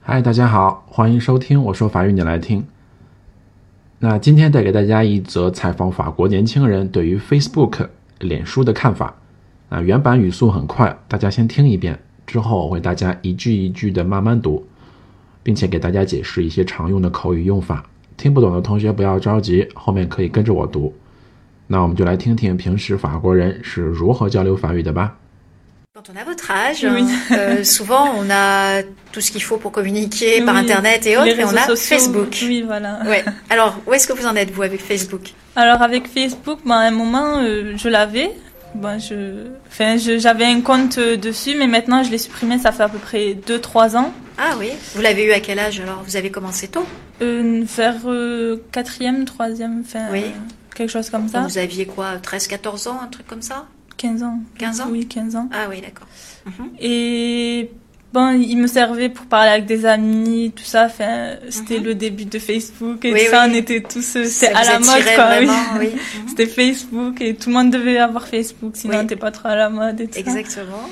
嗨，大家好，欢迎收听我说法语，你来听。那今天带给大家一则采访法国年轻人对于 Facebook 脸书的看法。啊，原版语速很快，大家先听一遍，之后我会大家一句一句的慢慢读，并且给大家解释一些常用的口语用法。听不懂的同学不要着急，后面可以跟着我读。那我们就来听听平时法国人是如何交流法语的吧。Quand on a votre âge, euh, souvent on a tout ce qu'il faut pour communiquer par Internet et autres, et on a Facebook. Oui, voilà. Ouais. Alors, où est-ce que vous en êtes, vous, avec Facebook? Alors, avec Facebook, ben, à un moment, euh, je l'avais. Ben, je, enfin, j'avais un compte dessus, mais maintenant je l'ai supprimé, ça fait à peu près 2-3 ans. Ah oui Vous l'avez eu à quel âge alors? Vous avez commencé tôt? Euh, Vers 4e, 3e, enfin, oui. quelque chose comme ça. vous aviez quoi 13-14 ans, un truc comme ça? 15 ans. 15 ans Oui, 15 ans. Ah oui, d'accord. Mhm. Et bon, il me servait pour parler avec des amis, tout ça. Enfin, c'était Mhm. le début de Facebook et tout ça. On était tous, euh, c'était à la mode, quoi. vraiment, oui. Mhm. c'était Facebook et tout le monde devait avoir Facebook, sinon on n'était pas trop à la mode et tout ça. Exactement.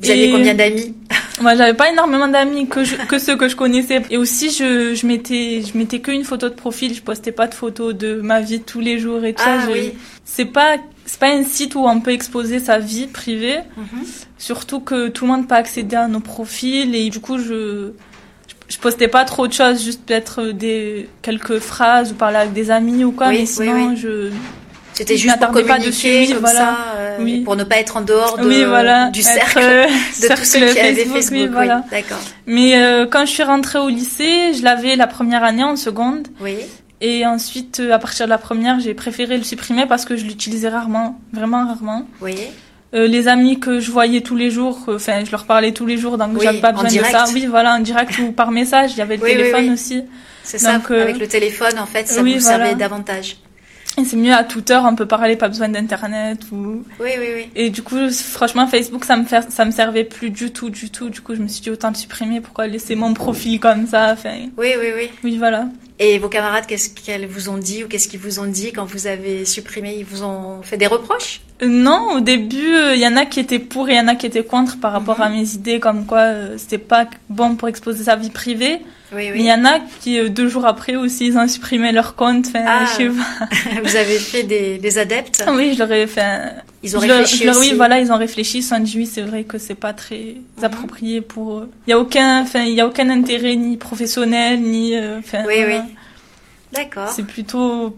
Vous Et- aviez combien d'amis Moi, j'avais pas énormément d'amis que je- que ceux que je connaissais. Et aussi, je je mettais je mettais qu'une photo de profil. Je postais pas de photos de ma vie tous les jours et tout Ah ça. Je- oui. C'est pas c'est pas un site où on peut exposer sa vie privée. Mhm. Surtout que tout le monde peut accéder à nos profils et du coup je je postais pas trop de choses, juste peut-être des quelques phrases ou parler avec des amis ou quoi. Oui, mais sinon oui. je C'était juste pour pas dessus, comme voilà. ça, euh, pour ne pas être en dehors de, oui voilà du être, cercle euh, de tous ceux cercle qui avaient Facebook, voilà. D'accord. Mais euh, quand je suis rentrée au lycée, je l'avais la première année en seconde. Oui. Et ensuite, euh, à partir de la première, j'ai préféré le supprimer parce que je l'utilisais rarement, vraiment rarement. Oui. Euh, les amis que je voyais tous les jours, euh, enfin, je leur parlais tous les jours, donc Oui, j'avais pas besoin direct. de ça. Oui, voilà, en direct ou par message. Il y avait le Oui, téléphone oui. aussi. C'est ça. Euh, Avec le téléphone, en fait, ça vous voilà. servait davantage. Et c'est mieux à toute heure, on peut parler, pas besoin d'internet ou. Oui, oui, oui. Et du coup, franchement, Facebook, ça me ça me servait plus du tout, du tout. Du coup, je me suis dit autant le supprimer. Pourquoi laisser mon profil comme ça Enfin, Oui, oui, oui. oui, voilà. Et vos camarades, qu'est-ce qu'elles vous ont dit ou qu'est-ce qu'ils vous ont dit quand vous avez supprimé? Ils vous ont fait des reproches? Euh, Non, au début, euh, il y en a qui étaient pour et il y en a qui étaient contre par rapport Mhm. à mes idées, comme quoi euh, c'était pas bon pour exposer sa vie privée. Oui, Mais il y en a qui, euh, deux jours après aussi, ils ont supprimé leur compte. Enfin, Ah. je sais pas. Vous avez fait des, des adeptes? Oui, je leur ai fait. Ils ont je leur- réfléchi je leur- aussi. Oui, voilà, ils ont réfléchi. Oui, c'est vrai que c'est pas très Mhm. approprié pour eux. Il y a aucun, enfin, il y a aucun intérêt ni professionnel ni. euh, Enfin, Oui, oui. D'accord. C'est plutôt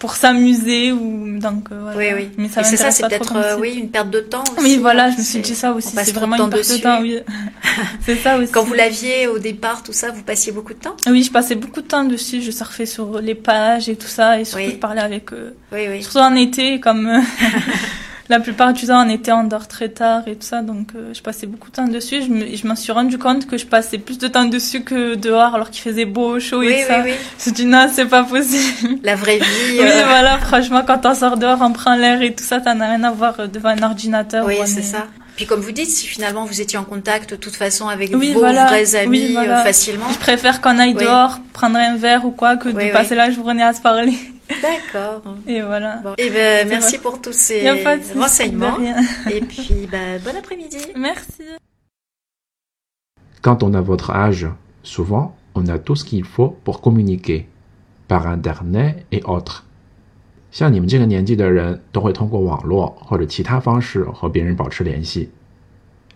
pour s'amuser ou donc euh, voilà. Oui, oui. Mais ça c'est ça, c'est peut-être euh, oui, une perte de temps aussi. Oui, voilà, hein, je me suis dit ça aussi. C'est vraiment une perte de temps, oui. c'est ça aussi. Quand vous l'aviez au départ, tout ça, vous passiez beaucoup de temps? Oui, je passais beaucoup de temps dessus. Je surfais sur les pages et tout ça, et surtout Oui. je parlais avec eux. Oui, oui. Surtout en été, comme euh, la plupart du temps en été, on dort très tard et tout ça, donc euh, je passais beaucoup de temps dessus. Je me, je m'en suis rendu compte que je passais plus de temps dessus que dehors, alors qu'il faisait beau, chaud Oui, et oui, tout ça. oui. Je me suis dit non, c'est pas possible. La vraie vie. Oui, euh, voilà, franchement, quand on sort dehors, on prend l'air et tout ça, ça n'a rien à voir euh, devant un ordinateur. Oui, c'est ça. Puis comme vous dites, si finalement vous étiez en contact de toute façon avec Oui, vos voilà. vrais amis Oui, voilà. euh, facilement. Je préfère qu'on aille Oui. dehors, prendre un verre ou quoi, que de passer la journée à se parler. D'accord. Et voilà. Bon. Eh ben, C'est merci vrai. pour tous ces renseignements. Et puis, bah, bon après-midi. Merci. Quand on a votre âge, souvent, on a tout ce qu'il faut pour communiquer, par internet et autres. 像你们这个年纪的人，都会通过网络或者其他方式和别人保持联系。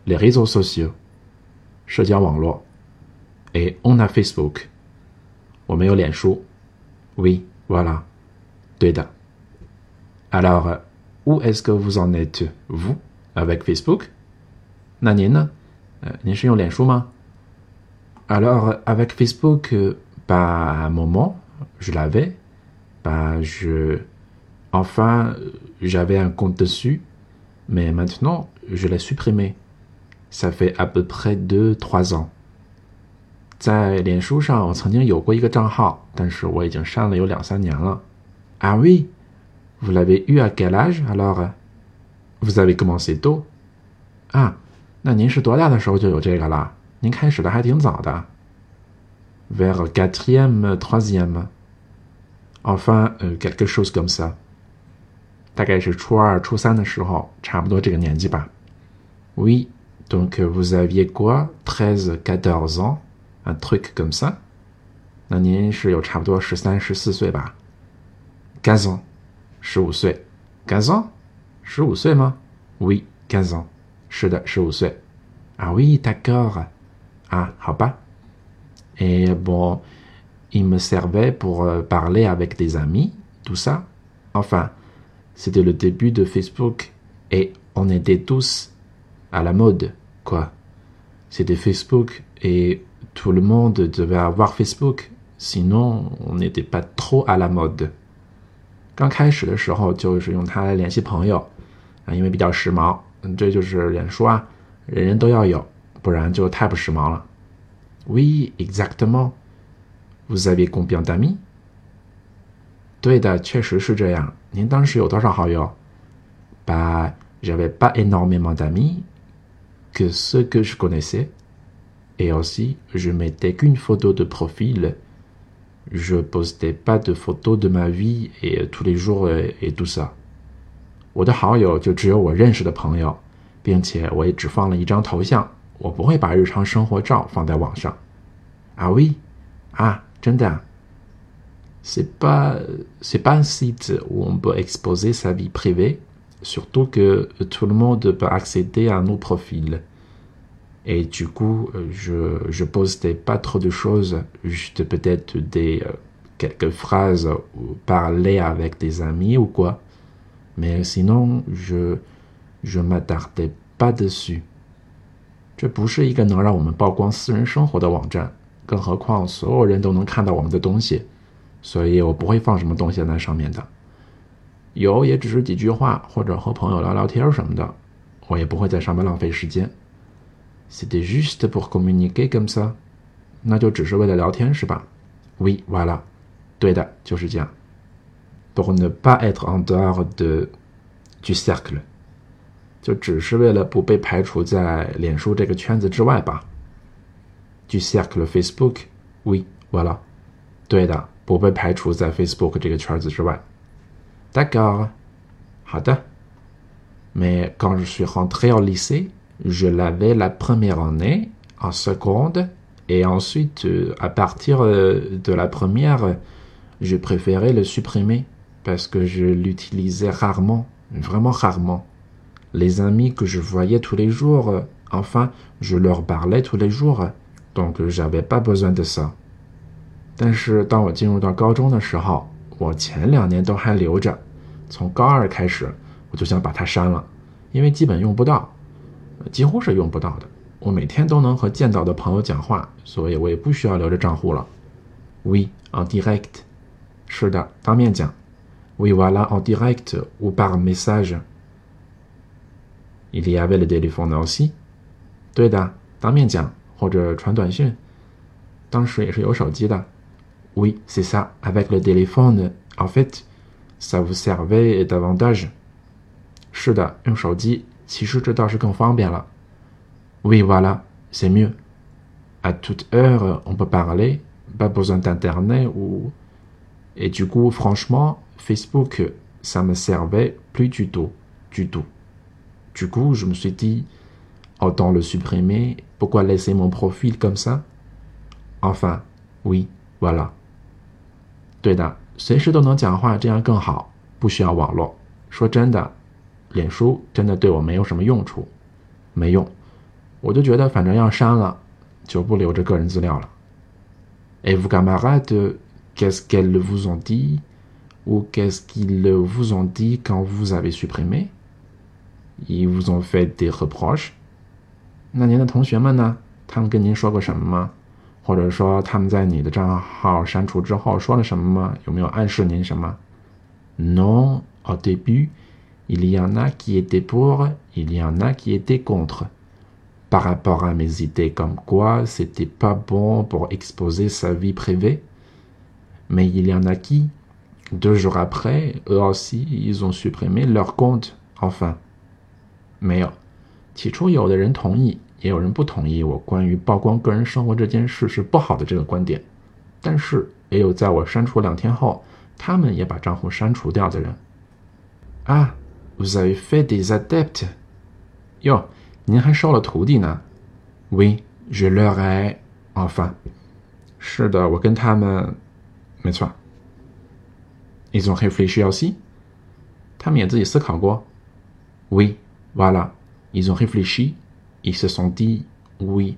Les réseaux sociaux，社交网络。Et on a Facebook，我们有脸书。Oui, voilà，对的。Alors, où est-ce que vous en êtes, vous, avec Facebook 那您呢？呃，您是用脸书吗？Alors, avec Facebook，bah un moment, je l'avais. Bah, je, Enfin, j'avais un compte dessus, mais maintenant, je l'ai supprimé. Ça fait à peu près deux, trois ans. 在脸书上，我曾经有过一个账号，但是我已经删了有两三年了。Ah oui, vous l'avez eu à quel âge alors? Vous avez commencé tôt. 啊，那您是多大的时候就有这个了？您开始的还挺早的。Vers quatrième, troisième. Enfin, quelque chose comme ça. 大概是初二、初三的时候，差不多这个年纪吧。Oui, donc vous aviez quoi? Treize, quatorze ans. un truc comme ça. 那您是有差不多十三、十四岁吧？quinze ans，十五岁。quinze ans，十五岁吗？Oui, quinze ans，是的，十五岁。Ah oui, d'accord. Ah, 好吧。Et bon, il me servait pour parler avec des amis, tout ça. Enfin, c'était le début de Facebook et on était tous à la mode, quoi. C'était Facebook et tout le monde devait avoir Facebook, sinon on n'était pas trop à la mode. 刚开始的时候就是用它来联系朋友，啊，因为比较时髦。嗯，这就是脸书啊，人人都要有，不然就太不时髦了。Oui, exactement. Vous avez combien d'amis? 对的，确实是这样。您当时有多少好友？Bah, j'avais pas énormément d'amis que ceux que je connaissais. Et aussi, je mettais qu'une photo de profil. Je postais pas de photos de ma vie et tous les jours et tout ça. 我的好友就只有我认识的朋友，并且我也只放了一张头像，我不会把日常生活照放在网上。Ah oui, ah, 真的啊。C'est pas, c'est pas un site où on peut exposer sa vie privée, surtout que tout le monde peut accéder à nos profils. Et du coup, je, je postais pas trop de choses, juste peut-être des quelques phrases ou parler avec des amis ou quoi. Mais sinon, je je m'attardais pas dessus. 这不是一个能让我们曝光私人生活的网站，更何况所有人都能看到我们的东西， 所以我不会放什么东西在上面的。有也只是几句话，或者和朋友聊聊天什么的，我也不会在上面浪费时间。C'était juste pour communiquer comme ça，那就只是为了聊天是吧？Oui, voilà，对的，就是这样。Pour ne pas être en dehors de du cercle，就只是为了不被排除在脸书这个圈子之外吧？Du cercle Facebook，Oui, voilà，对的，不被排除在 Facebook 这个圈子之外。D'accord，好的。Mais quand je suis rentré au lycée je l'avais la première année, en seconde, et ensuite, à partir de la première, je préférais le supprimer parce que je l'utilisais rarement, vraiment rarement. Les amis que je voyais tous les jours, enfin, je leur parlais tous les jours, donc j'avais pas besoin de ça. 但是当我进入到高中的时候，我前两年都还留着，从高二开始我就想把它删了，因为基本用不到。几乎是用不到的。我每天都能和见到的朋友讲话，所以我也不需要留着账户了。Oui, en direct，是的，当面讲。Oui, voilà, en direct ou par message。Il y avait le téléphone aussi。对的，当面讲或者传短信。当时也是有手机的。Oui, c'est ça. Avec le téléphone, en fait, ça vous servait davantage。是的，用手机。其实这倒是更方便了。Oui, voilà, c'est mieux. À toute heure, on peut parler, pas besoin d'internet ou. Et du coup, franchement, Facebook, ça me servait plus du tout, du tout. Du coup, je me suis dit, autant le supprimer, pourquoi laisser mon profil comme ça? Enfin, oui, voilà. 对的，随时都能讲话，这样更好，不需要网络。说真的。脸书真的对我没有什么用处，没用，我就觉得反正要删了，就不留着个人资料了。Et vous camarades, qu'est-ce qu'elles vous ont dit, ou qu'est-ce qu'ils vous ont dit quand vous avez supprimé? Ils vous ont fait des reproches? 那您的同学们呢？他们跟您说过什么吗？或者说他们在你的账号删除之后说了什么吗？有没有暗示您什么？Non, Au début, il y en a qui étaient pour, il y en a qui étaient contre. Par rapport à mes idées comme quoi c'était pas bon pour exposer sa vie privée. Mais il y en a qui, deux jours après, eux aussi, ils ont supprimé leur compte. Enfin. 没有，起初有的人同意， 也有人不同意我关于曝光个人生活这件事是不好的这个观点，但是也有在我删除两天后，他们也把账户删除掉的人。啊，vous avez fait des adeptes？哟，您还收了徒弟呢？Oui，je leur ai enfin。是的，我跟他们，没错。Ils ont réfléchi aussi？他们也自己思考过？Oui，voilà，ils ont réfléchi。ils se sont dit oui,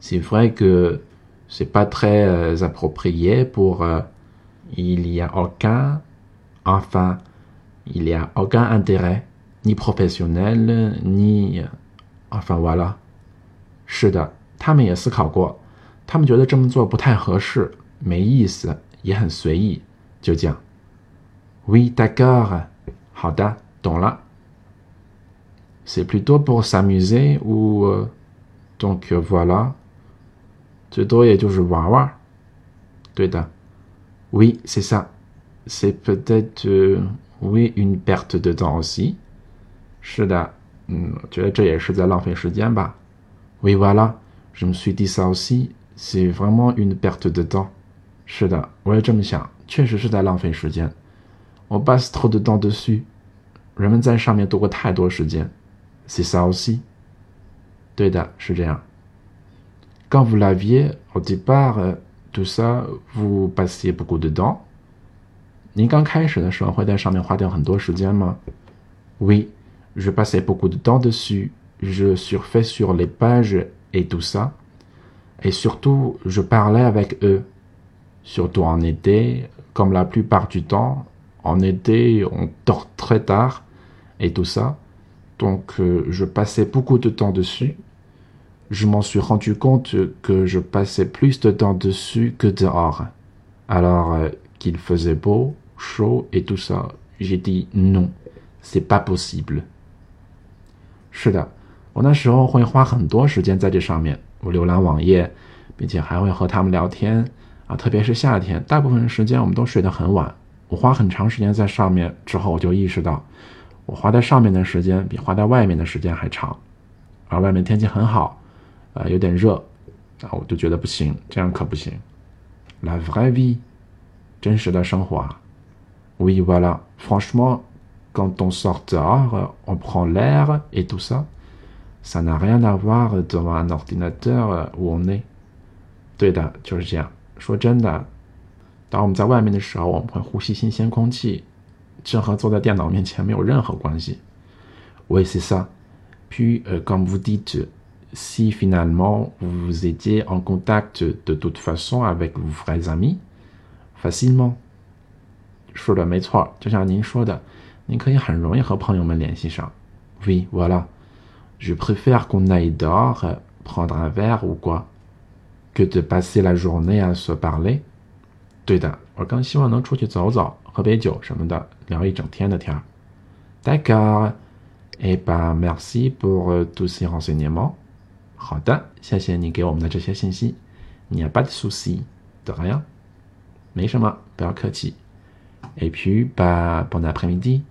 c'est vrai que c'est pas très euh, approprié pour euh, il y a aucun enfin il y a aucun intérêt ni professionnel ni enfin voilà 是的，他们也思考过，他们觉得这么做不太合适，没意思，也很随意，就这样。Oui, d'accord，好的，懂了。 C'est plutôt pour s'amuser ou euh, donc euh, voilà. Oui, c'est ça. C'est peut-être euh, oui une perte de temps aussi. Oui, voilà. Je me suis dit ça aussi. C'est vraiment une perte de temps. On passe trop de temps dessus. C'est ça aussi. Quand vous l'aviez au départ, euh, tout ça, vous passiez beaucoup de temps. Oui, je passais beaucoup de temps dessus. Je surfais sur les pages et tout ça. Et surtout, je parlais avec eux. Surtout en été, comme la plupart du temps, en été, on dort très tard et tout ça. Donc euh, je passais beaucoup de temps dessus. Je m'en suis rendu compte que je passais plus de temps dessus que dehors. Alors euh, qu'il faisait beau, chaud et tout ça, j'ai dit non, c'est pas possible. 是的，我那时候会花很多时间在这上面，我浏览网页，并且还会和他们聊天啊，特别是夏天，大部分时间我们都睡得很晚。我花很长时间在上面之后，我就意识到。 我花在上面的时间比花在外面的时间还长，而外面天气很好，呃，有点热，啊，我就觉得不行，这样可不行。La vraie vie，真实的生活啊。Oui voilà, franchement, quand on sort dehors, on prend l'air et tout ça, ça n'a rien à voir devant un ordinateur où on est。对的，就是这样。说真的，当我们在外面的时候，我们会呼吸新鲜空气。这和坐在电脑面前没有任何关系。Oui, c'est ça. Puis, euh, comme vous dites, si finalement vous étiez en contact de toute façon avec vos vrais amis, facilement. 说的没错，就像您说的，您可以很容易和朋友们联系上。Oui, voilà. Je préfère qu'on aille dehors prendre un verre ou quoi, que de passer la journée à se parler. 对的，我更希望能出去走走。喝杯酒什么的，聊一整天的天儿。D'accord. Et ben merci pour tous ces renseignements. 好的，谢谢你给我们的这些信息。Il n'y a pas de souci. De rien. 没什么，不要客气。Et puis, ben bon après-midi.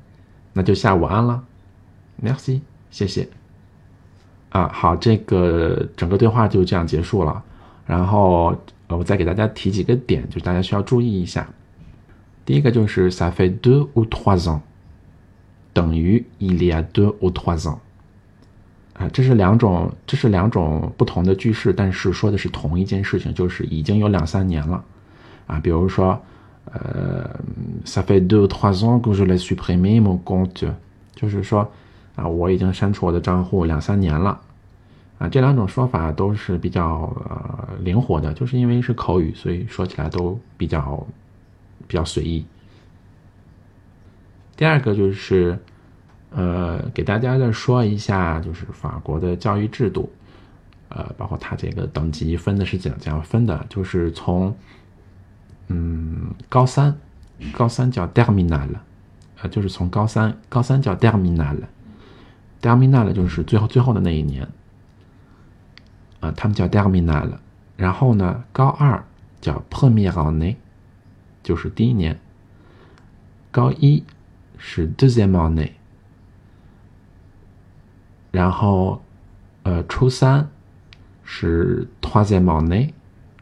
那就下午安了。Merci. 谢谢。啊，好，这个整个对话就这样结束了。然后我再给大家提几个点，就是大家需要注意一下。第一个就是 ça fait deux ou trois ans，等于 il y a deux ou trois ans，啊，这是两种，这是两种不同的句式，但是说的是同一件事情，就是已经有两三年了，啊，比如说，呃，ça fait deux ou trois ans que je l'ai supprimé mon compte，就是说，啊，我已经删除我的账户两三年了，这两种说法都是比较呃灵活的，就是因为是口语，所以说起来都比较。比较随意。第二个就是，呃，给大家再说一下，就是法国的教育制度，呃，包括它这个等级分的是怎怎样分的，就是从，嗯，高三，高三叫 terminal，呃，就是从高三，高三叫 terminal，terminal 就是最后最后的那一年，啊，他们叫 terminal。然后呢，高二叫 p r e m i e r a n n e 就是第一年。高一是 deuxième année。然后，呃，初三是 troisième année，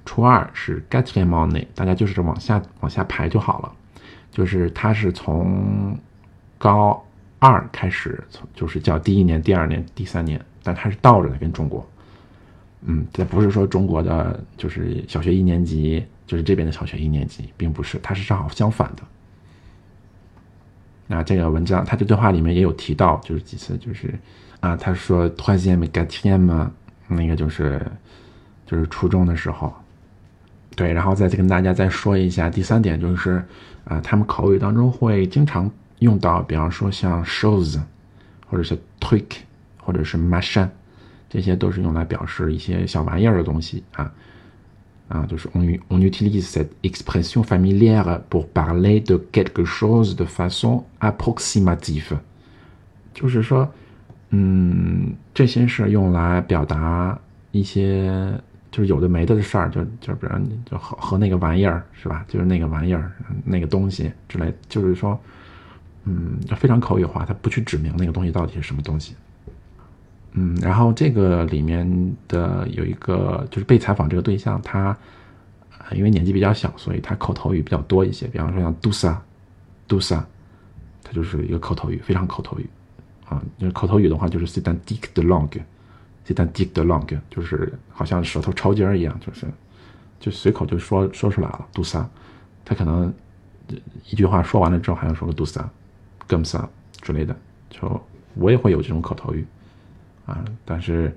初二是 quatrième année，大家就是往下往下排就好了。就是它是从高二开始，就是叫第一年、第二年、第三年，但它是倒着的，跟中国。嗯，这不是说中国的就是小学一年级就是这边的小学一年级，并不是，它是正好相反的。那这个文章，他这对话里面也有提到，就是几次，就是。啊，他说 “troisième quatrième”，那个就是就是初中的时候，对，然后再跟大家再说一下第三点，就是啊，他们口语当中会经常用到，比方说像 “shows”，或者是 twick，或者是 “machin”，这些都是用来表示一些小玩意儿的东西啊啊，就是 “on on utilise cette expression familière pour parler de quelque chose de façon approximative”，就是说。嗯，这些是用来表达一些就是有的没的的事儿，就就比如就和和那个玩意儿是吧？就是那个玩意儿那个东西之类，就是说，嗯，非常口语化，他不去指明那个东西到底是什么东西。嗯，然后这个里面的有一个就是被采访这个对象，他因为年纪比较小，所以他口头语比较多一些。比方说像杜萨，杜萨他就是一个口头语，非常口头语。啊，就是口头语的话，就是 “c'est un dick de langue”，“c'est un dick de long，就是好像舌头抽筋儿一样，就是就随口就说说出来了。杜萨，他可能一句话说完了之后，还要说个杜萨、m 萨之类的。就我也会有这种口头语啊，但是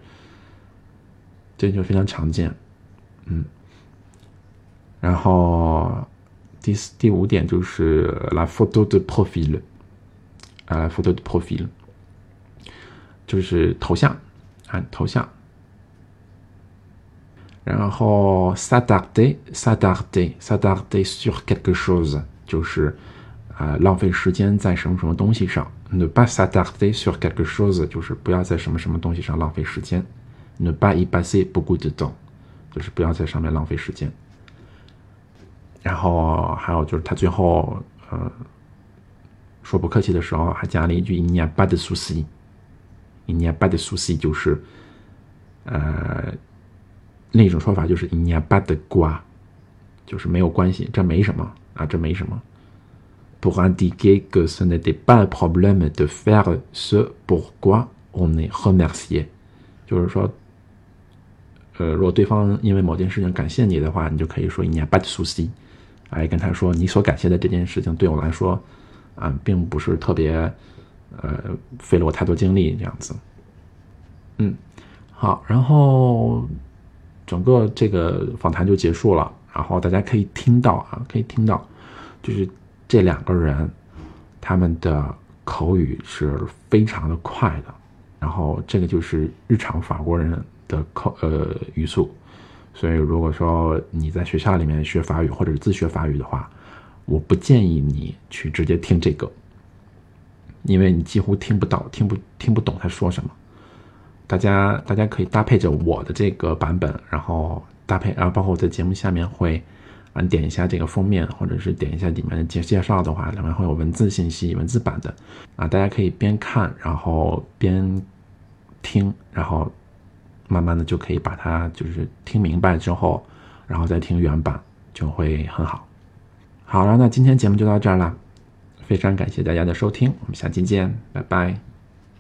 这就非常常见。嗯，然后第四、第五点就是 “la photo de profil”，啊，“la photo de profil”。就是头像，啊，头像。然后 s'attarder，s'attarder，s'attarder sur quelque chose，就是啊，浪费时间在什么什么东西上。Ne pas s'attarder sur quelque chose，就是不要在什么什么东西上浪费时间。Ne pas y passer beaucoup de temps，就是不要在上面浪费时间。然后还有就是他最后呃说不客气的时候，还加了一句 “il n'y a pas de souci”。il n'y a pas de souci，就是，呃，另一种说法就是 il n'y a pas de quoi，就是没有关系，这没什么啊，这没什么。Pour indiquer que ce n'était pas un problème de faire ce pourquoi on est remercié，就是说，呃，如果对方因为某件事情感谢你的话，你就可以说 il n'y a pas de souci，来跟他说你所感谢的这件事情对我来说，啊，并不是特别。呃，费了我太多精力这样子，嗯，好，然后整个这个访谈就结束了，然后大家可以听到啊，可以听到，就是这两个人他们的口语是非常的快的，然后这个就是日常法国人的口呃语速，所以如果说你在学校里面学法语或者是自学法语的话，我不建议你去直接听这个。因为你几乎听不到、听不听不懂他说什么，大家大家可以搭配着我的这个版本，然后搭配，然后包括我在节目下面会，啊，点一下这个封面，或者是点一下里面的介介绍的话，里面会有文字信息、文字版的，啊，大家可以边看，然后边听，然后慢慢的就可以把它就是听明白之后，然后再听原版就会很好。好了，那今天节目就到这儿了。非常感谢大家的收听，我们下期见，拜拜。